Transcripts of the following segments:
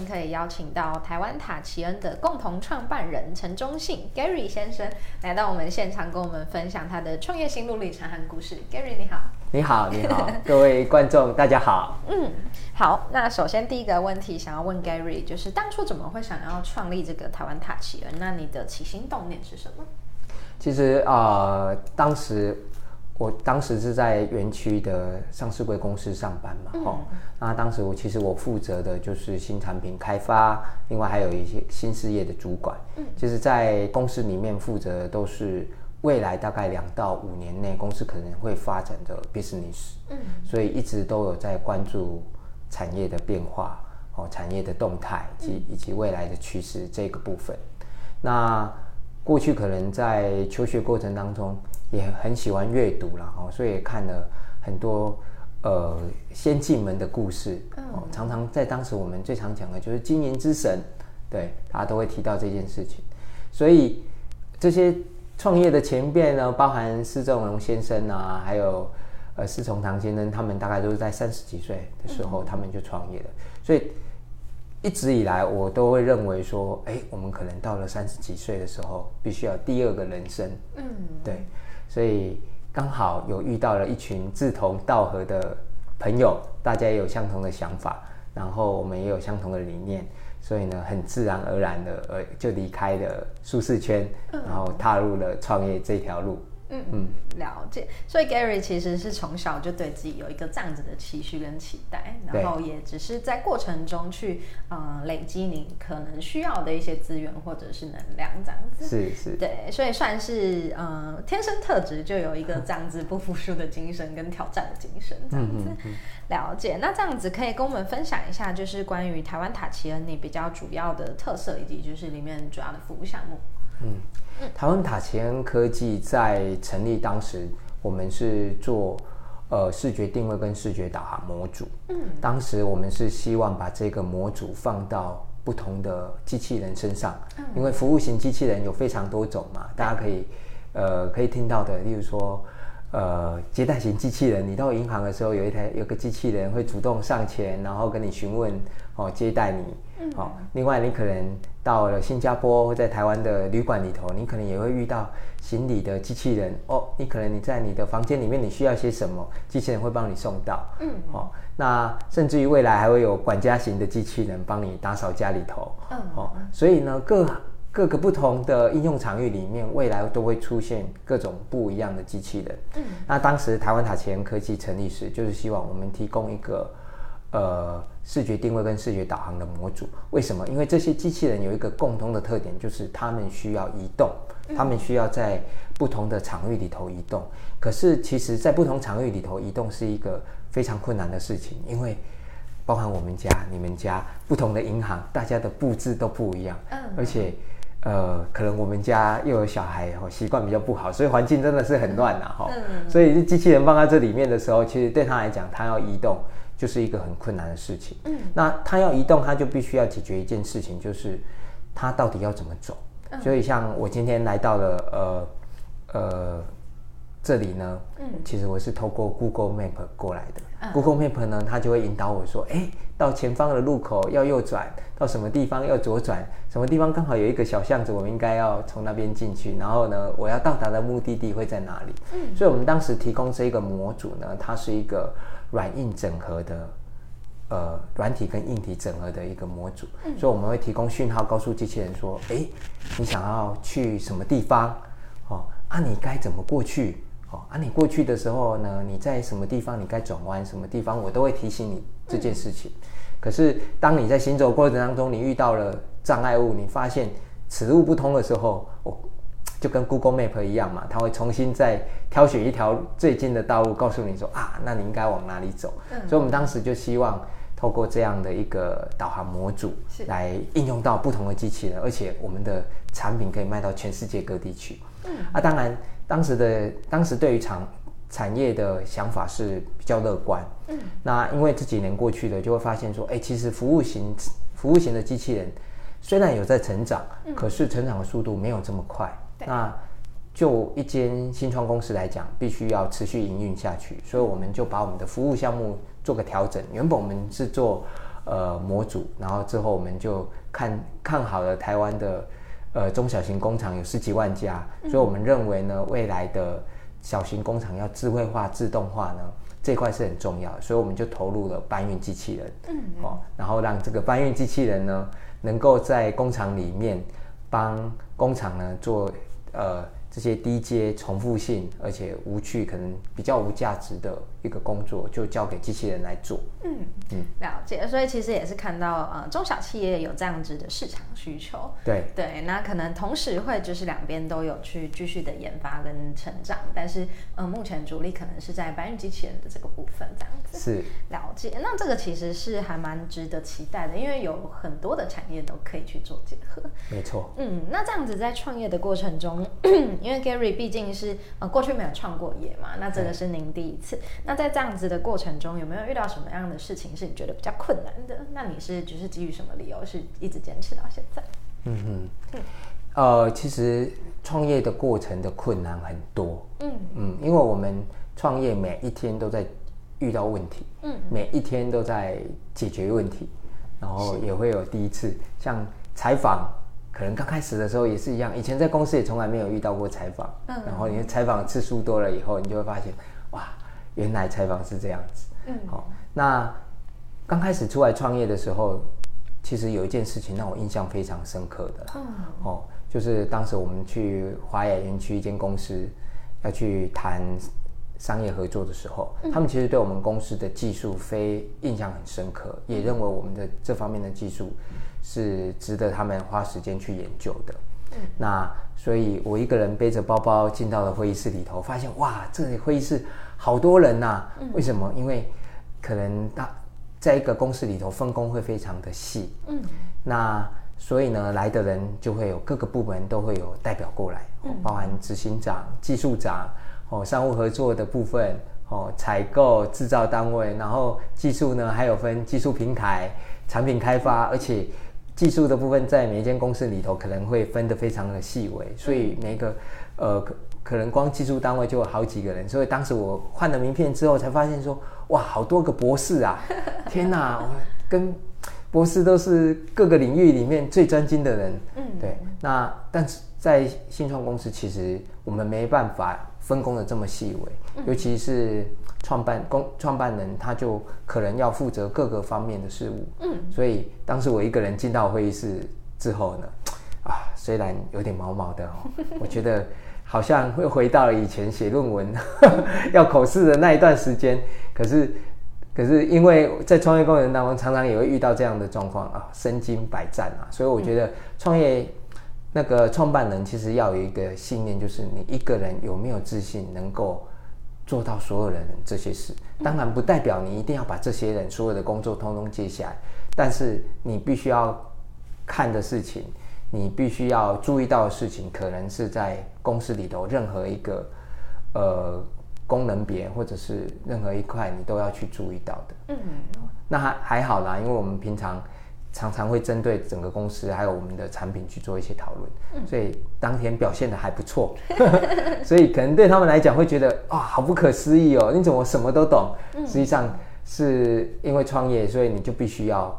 兴可以邀请到台湾塔奇恩的共同创办人陈忠信 Gary 先生来到我们现场，跟我们分享他的创业心路历程和故事。Gary 你好。你好，你好，各位观众，大家好。嗯，好。那首先第一个问题想要问 Gary，就是当初怎么会想要创立这个台湾塔奇恩？那你的起心动念是什么？其实啊，当时我当时是在园区的上市贵公司上班嘛，哦，那当时我其实我负责的就是新产品开发，另外还有一些新事业的主管。嗯，其实，在公司里面负责都是。未来大概两到五年内，公司可能会发展的 business，嗯，所以一直都有在关注产业的变化，哦，产业的动态及以及未来的趋势这个部分。那过去可能在求学过程当中也很喜欢阅读了，哦，所以看了很多呃先进们的故事，哦，常常在当时我们最常讲的就是经营之神，对，大家都会提到这件事情，所以这些。创业的前辈呢，包含施正荣先生啊，还有呃施崇堂先生，他们大概都是在三十几岁的时候，他们就创业了。所以一直以来，我都会认为说，哎，我们可能到了三十几岁的时候，必须要第二个人生。嗯，对。所以刚好有遇到了一群志同道合的朋友，大家也有相同的想法，然后我们也有相同的理念。所以呢，很自然而然的，呃，就离开了舒适圈，然后踏入了创业这条路。嗯嗯，了解。所以 Gary 其实是从小就对自己有一个这样子的期许跟期待，然后也只是在过程中去呃累积你可能需要的一些资源或者是能量这样子。是是。对，所以算是呃天生特质就有一个这样子不服输的精神跟挑战的精神这样子。了解。那这样子可以跟我们分享一下，就是关于台湾塔奇恩你比较主要的特色以及就是里面主要的服务项目。嗯。台湾塔奇恩科技在成立当时，我们是做呃视觉定位跟视觉导航模组。嗯，当时我们是希望把这个模组放到不同的机器人身上，因为服务型机器人有非常多种嘛，大家可以呃可以听到的，例如说呃接待型机器人，你到银行的时候有一台有个机器人会主动上前，然后跟你询问哦接待你。好，另外你可能到了新加坡或在台湾的旅馆里头，你可能也会遇到行李的机器人哦。你可能你在你的房间里面，你需要些什么，机器人会帮你送到。嗯，哦，那甚至于未来还会有管家型的机器人帮你打扫家里头。嗯，好，所以呢，各各个不同的应用场域里面，未来都会出现各种不一样的机器人。嗯，那当时台湾塔前科技成立时，就是希望我们提供一个。呃，视觉定位跟视觉导航的模组，为什么？因为这些机器人有一个共同的特点，就是他们需要移动，他们需要在不同的场域里头移动。可是，其实，在不同场域里头移动是一个非常困难的事情，因为包含我们家、你们家不同的银行，大家的布置都不一样。嗯。而且，呃，可能我们家又有小孩，哦，习惯比较不好，所以环境真的是很乱呐，哈。嗯。所以，机器人放在这里面的时候，其实对他来讲，他要移动。就是一个很困难的事情。嗯，那他要移动，他就必须要解决一件事情，就是他到底要怎么走。所以像我今天来到了呃呃这里呢，嗯，其实我是透过 Google Map 过来的。Google Map 呢，它就会引导我说，哎，到前方的路口要右转，到什么地方要左转，什么地方刚好有一个小巷子，我们应该要从那边进去。然后呢，我要到达的目的地会在哪里？嗯，所以我们当时提供这一个模组呢，它是一个。软硬整合的，呃，软体跟硬体整合的一个模组，嗯所以我们会提供讯号，告诉机器人说：“哎，你想要去什么地方？哦，啊，你该怎么过去？哦，啊，你过去的时候呢，你在什么地方？你该转弯什么地方？我都会提醒你这件事情。可是，当你在行走过程当中，你遇到了障碍物，你发现此路不通的时候，我。”就跟 Google Map 一样嘛，它会重新再挑选一条最近的道路，告诉你说啊，那你应该往哪里走。所以，我们当时就希望透过这样的一个导航模组，来应用到不同的机器人，而且我们的产品可以卖到全世界各地去。嗯，啊，当然，当时的当时对于厂产业的想法是比较乐观。嗯，那因为这几年过去了，就会发现说，哎，其实服务型服务型的机器人虽然有在成长，可是成长的速度没有这么快。那就一间新创公司来讲，必须要持续营运下去，所以我们就把我们的服务项目做个调整。原本我们是做呃模组，然后之后我们就看看好了台湾的呃中小型工厂有十几万家，所以我们认为呢，未来的小型工厂要智慧化、自动化呢，这块是很重要的，所以我们就投入了搬运机器人，嗯，哦，然后让这个搬运机器人呢，能够在工厂里面帮工厂呢做呃。这些低阶、重复性而且无趣、可能比较无价值的一个工作，就交给机器人来做。嗯嗯，了解。所以其实也是看到呃，中小企业有这样子的市场需求。对对，那可能同时会就是两边都有去继续的研发跟成长，但是呃，目前主力可能是在搬运机器人的这个部分这样子。是了解。那这个其实是还蛮值得期待的，因为有很多的产业都可以去做结合。没错。嗯，那这样子在创业的过程中。因为 Gary 毕竟是呃过去没有创过业嘛，那这个是您第一次。那在这样子的过程中，有没有遇到什么样的事情是你觉得比较困难的？那你是就是基于什么理由是一直坚持到现在？嗯嗯呃，其实创业的过程的困难很多。嗯嗯，因为我们创业每一天都在遇到问题，嗯，每一天都在解决问题，然后也会有第一次，像采访。可能刚开始的时候也是一样，以前在公司也从来没有遇到过采访，嗯然后你采访次数多了以后，你就会发现，哇，原来采访是这样子。嗯，好，那刚开始出来创业的时候，其实有一件事情让我印象非常深刻的，哦，就是当时我们去华雅园区一间公司要去谈商业合作的时候，他们其实对我们公司的技术非印象很深刻，也认为我们的这方面的技术。是值得他们花时间去研究的。嗯那所以，我一个人背着包包进到了会议室里头，发现哇，这里会议室好多人呐。为什么？因为可能大在一个公司里头分工会非常的细。嗯。那所以呢，来的人就会有各个部门都会有代表过来，包含执行长、技术长、哦，商务合作的部分、哦，采购、制造单位，然后技术呢还有分技术平台、产品开发，而且。技术的部分在每一间公司里头可能会分得非常的细微，所以每个呃可可能光技术单位就有好几个人。所以当时我换了名片之后，才发现说哇，好多个博士啊！天哪，跟博士都是各个领域里面最专精的人。嗯，对。那但是在新创公司，其实我们没办法分工的这么细微，尤其是。创办公创办人他就可能要负责各个方面的事务，嗯，所以当时我一个人进到会议室之后呢，啊，虽然有点毛毛的哦，我觉得好像会回到了以前写论文 要口试的那一段时间，可是可是因为在创业过程当中常常也会遇到这样的状况啊，身经百战啊，所以我觉得创业那个创办人其实要有一个信念，就是你一个人有没有自信能够。做到所有人这些事，当然不代表你一定要把这些人所有的工作通通接下来，但是你必须要看的事情，你必须要注意到的事情，可能是在公司里头任何一个呃功能别或者是任何一块，你都要去注意到的。嗯，那还还好啦，因为我们平常。常常会针对整个公司还有我们的产品去做一些讨论，所以当天表现的还不错，所以可能对他们来讲会觉得啊，好不可思议哦，你怎么什么都懂？实际上是因为创业，所以你就必须要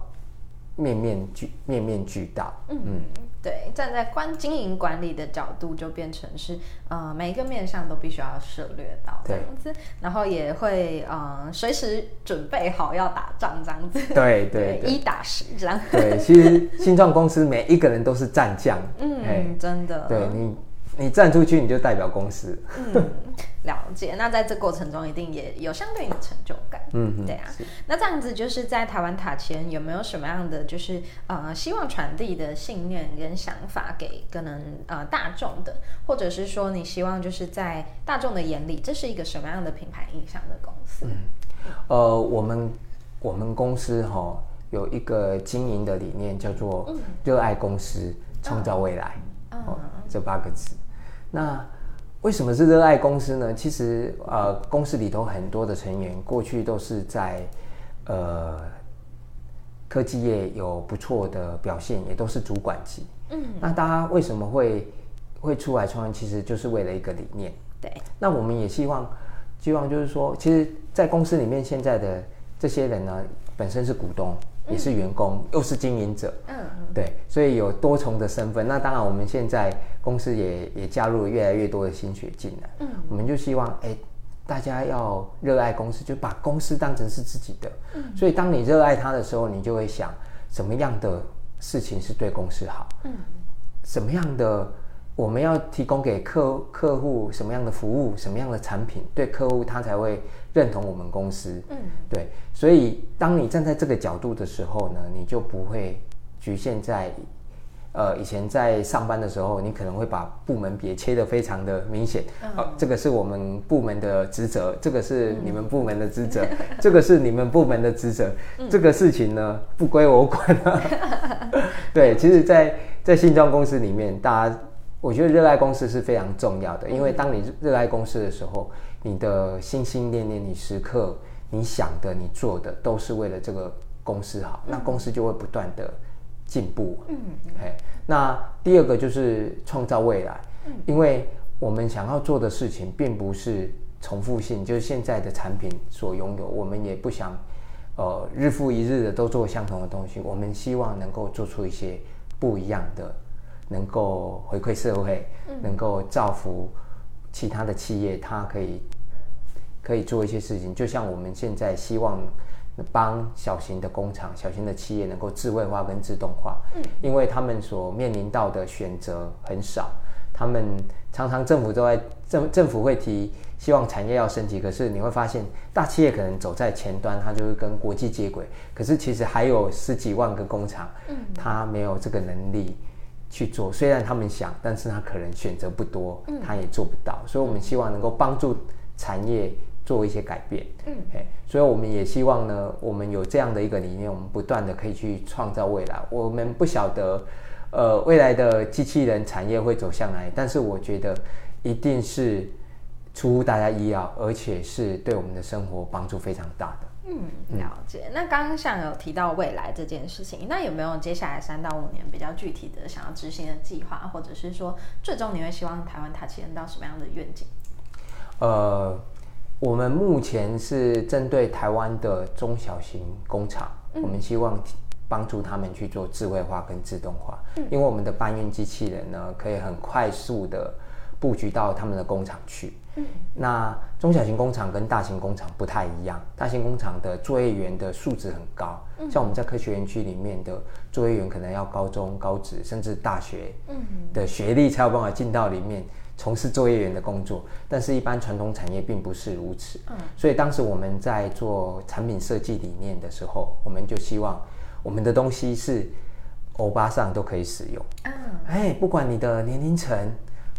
面面俱面面俱到。嗯。对，站在关经营管理的角度，就变成是呃每一个面向都必须要涉略到这样子，然后也会呃随时准备好要打仗这样子。对 对，一打十这样。对，其实新创公司每一个人都是战将。嗯，真的。对你。你站出去，你就代表公司。嗯，了解。那在这过程中，一定也有相对应的成就感。嗯，对啊。那这样子，就是在台湾塔前有没有什么样的，就是呃，希望传递的信念跟想法给可能呃大众的，或者是说你希望就是在大众的眼里，这是一个什么样的品牌印象的公司？嗯，呃，我们我们公司哈有一个经营的理念，叫做热爱公司，创造未来。哦，这八个字。那为什么是热爱公司呢？其实呃，公司里头很多的成员过去都是在呃科技业有不错的表现，也都是主管级。嗯，那大家为什么会会出来创业？其实就是为了一个理念。对，那我们也希望，希望就是说，其实，在公司里面现在的这些人呢，本身是股东，也是员工，又是经营者。嗯，对，所以有多重的身份。那当然，我们现在公司也也加入了越来越多的心血进来。嗯，我们就希望，哎，大家要热爱公司，就把公司当成是自己的。嗯，所以当你热爱它的时候，你就会想，什么样的事情是对公司好？嗯，什么样的？我们要提供给客客户什么样的服务，什么样的产品，对客户他才会认同我们公司。嗯，对。所以当你站在这个角度的时候呢，你就不会局限在，呃，以前在上班的时候，你可能会把部门别切得非常的明显。好，这个是我们部门的职责，这个是你们部门的职责，这个是你们部门的职责。这个事情呢，不归我管。对，其实，在在新装公司里面，大家。我觉得热爱公司是非常重要的，因为当你热爱公司的时候，你的心心念念，你时刻你想的、你做的，都是为了这个公司好，那公司就会不断的进步。嗯，哎，那第二个就是创造未来，因为我们想要做的事情并不是重复性，就是现在的产品所拥有，我们也不想呃日复一日的都做相同的东西，我们希望能够做出一些不一样的。能够回馈社会，能够造福其他的企业，它可以可以做一些事情。就像我们现在希望帮小型的工厂、小型的企业能够智慧化跟自动化，嗯，因为他们所面临到的选择很少，他们常常政府都在政政府会提希望产业要升级，可是你会发现大企业可能走在前端，它就会跟国际接轨，可是其实还有十几万个工厂，嗯，它没有这个能力。去做，虽然他们想，但是他可能选择不多，他也做不到，所以我们希望能够帮助产业做一些改变。嗯，所以我们也希望呢，我们有这样的一个理念，我们不断的可以去创造未来。我们不晓得，呃，未来的机器人产业会走向哪里，但是我觉得一定是出乎大家意料，而且是对我们的生活帮助非常大的。嗯，了解。那刚刚像有提到未来这件事情，那有没有接下来三到五年比较具体的想要执行的计划，或者是说最终你会希望台湾塔奇人到什么样的愿景？呃，我们目前是针对台湾的中小型工厂，我们希望帮助他们去做智慧化跟自动化，因为我们的搬运机器人呢，可以很快速的布局到他们的工厂去。那中小型工厂跟大型工厂不太一样，大型工厂的作业员的素质很高，像我们在科学园区里面的作业员，可能要高中、高职甚至大学的学历才有办法进到里面从事作业员的工作。但是，一般传统产业并不是如此。所以当时我们在做产品设计理念的时候，我们就希望我们的东西是欧巴上都可以使用。嗯哎，不管你的年龄层。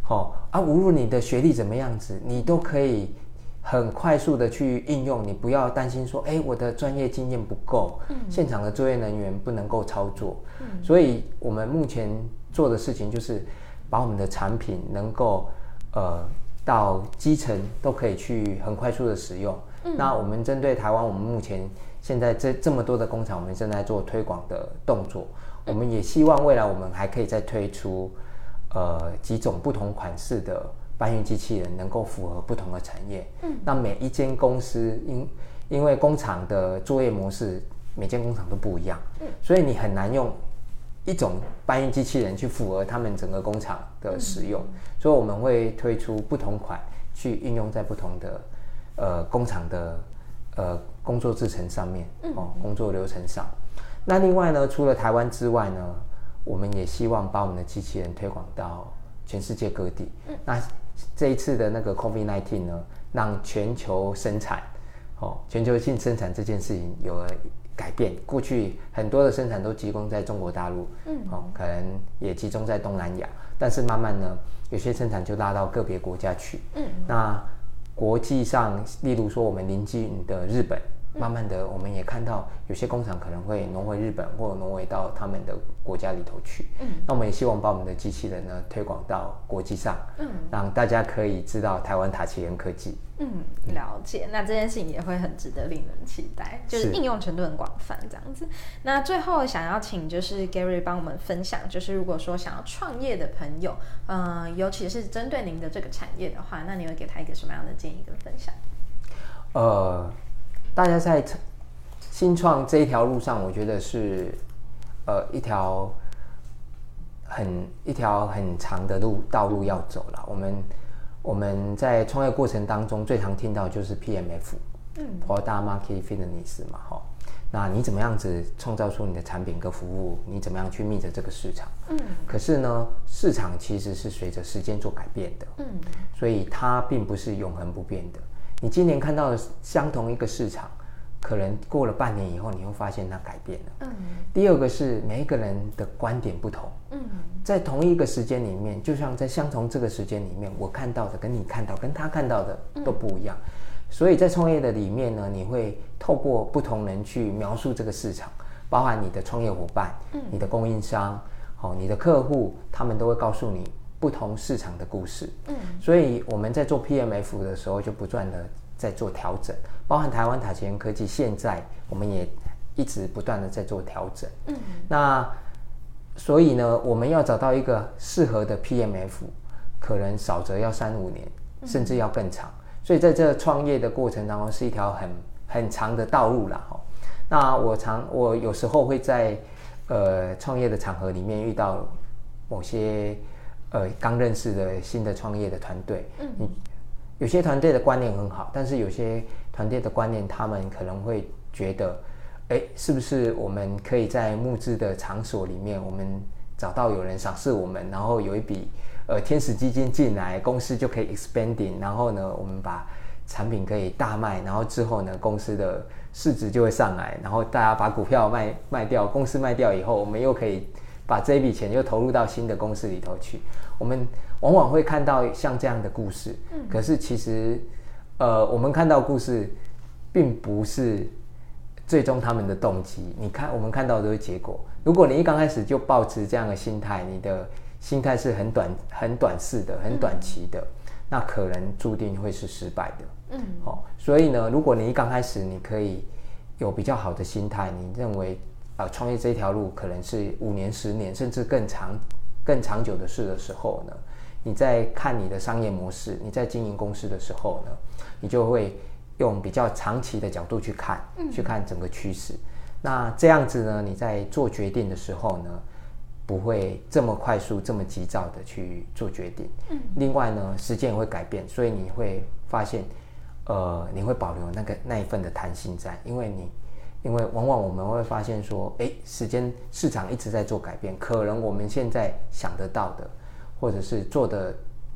好啊，无论你的学历怎么样子，你都可以很快速的去应用。你不要担心说，哎，我的专业经验不够，现场的作业人员不能够操作。所以，我们目前做的事情就是把我们的产品能够呃到基层都可以去很快速的使用。那我们针对台湾，我们目前现在这这么多的工厂，我们正在做推广的动作。我们也希望未来我们还可以再推出。呃，几种不同款式的搬运机器人能够符合不同的产业。嗯，那每一间公司因因为工厂的作业模式，每间工厂都不一样。嗯，所以你很难用一种搬运机器人去符合他们整个工厂的使用。所以我们会推出不同款去运用在不同的呃工厂的呃工作制程上面哦，工作流程上。那另外呢，除了台湾之外呢？我们也希望把我们的机器人推广到全世界各地。那这一次的那个 COVID-19 呢，让全球生产，哦，全球性生产这件事情有了改变。过去很多的生产都集中在中国大陆，嗯，哦，可能也集中在东南亚，但是慢慢呢，有些生产就拉到个别国家去。嗯，那国际上，例如说我们邻近的日本，慢慢的，我们也看到有些工厂可能会挪回日本，或者挪回到他们的国家里头去。嗯，那我们也希望把我们的机器人呢推广到国际上，嗯，让大家可以知道台湾塔奇人科技。嗯，了解。那这件事情也会很值得令人期待，就是应用程度很广泛这样子。那最后想要请就是 Gary 帮我们分享，就是如果说想要创业的朋友，嗯，尤其是针对您的这个产业的话，那你会给他一个什么样的建议跟分享？呃。大家在新创这一条路上，我觉得是呃一条很一条很长的路道路要走了。我们我们在创业过程当中最常听到就是 PMF，嗯，Product Market Fitness 嘛，哈。那你怎么样子创造出你的产品跟服务？你怎么样去觅着这个市场？嗯。可是呢，市场其实是随着时间做改变的，嗯，所以它并不是永恒不变的。你今年看到的相同一个市场，可能过了半年以后，你会发现它改变了。嗯。第二个是每一个人的观点不同。嗯。在同一个时间里面，就像在相同这个时间里面，我看到的跟你看到、跟他看到的都不一样。所以在创业的里面呢，你会透过不同人去描述这个市场，包含你的创业伙伴、你的供应商、好你的客户，他们都会告诉你。不同市场的故事，嗯，所以我们在做 PMF 的时候，就不断的在做调整，包含台湾塔前科技，现在我们也一直不断的在做调整，嗯，那所以呢，我们要找到一个适合的 PMF，可能少则要三五年，甚至要更长，所以在这创业的过程当中，是一条很很长的道路了哈。那我常我有时候会在呃创业的场合里面遇到某些。呃，刚认识的新的创业的团队，嗯，你有些团队的观念很好，但是有些团队的观念，他们可能会觉得，哎，是不是我们可以在募资的场所里面，我们找到有人赏识我们，然后有一笔呃天使基金进来，公司就可以 expanding，然后呢，我们把产品可以大卖，然后之后呢，公司的市值就会上来，然后大家把股票卖卖掉，公司卖掉以后，我们又可以。把这一笔钱又投入到新的公司里头去，我们往往会看到像这样的故事。嗯，可是其实，呃，我们看到故事，并不是最终他们的动机。你看，我们看到的都是结果。如果你一刚开始就抱持这样的心态，你的心态是很短、很短视的、很短期的，那可能注定会是失败的。嗯，好，所以呢，如果你一刚开始你可以有比较好的心态，你认为。啊，创业这条路可能是五年、十年，甚至更长、更长久的事的时候呢，你在看你的商业模式，你在经营公司的时候呢，你就会用比较长期的角度去看，去看整个趋势。那这样子呢，你在做决定的时候呢，不会这么快速、这么急躁的去做决定。嗯。另外呢，时间也会改变，所以你会发现，呃，你会保留那个那一份的弹性在，因为你。因为往往我们会发现说，哎，时间市场一直在做改变，可能我们现在想得到的，或者是做的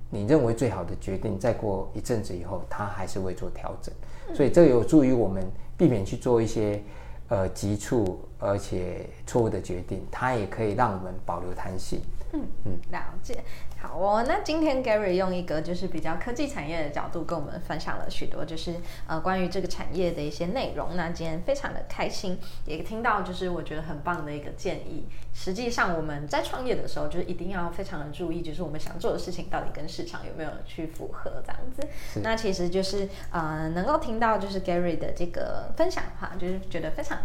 你认为最好的决定，再过一阵子以后，它还是会做调整，所以这有助于我们避免去做一些呃急促而且错误的决定，它也可以让我们保留弹性。嗯嗯，了解。好哦，那今天 Gary 用一个就是比较科技产业的角度跟我们分享了许多，就是呃关于这个产业的一些内容。那今天非常的开心，也听到就是我觉得很棒的一个建议。实际上我们在创业的时候，就是一定要非常的注意，就是我们想做的事情到底跟市场有没有去符合这样子。那其实就是呃能够听到就是 Gary 的这个分享的话，就是觉得非常的。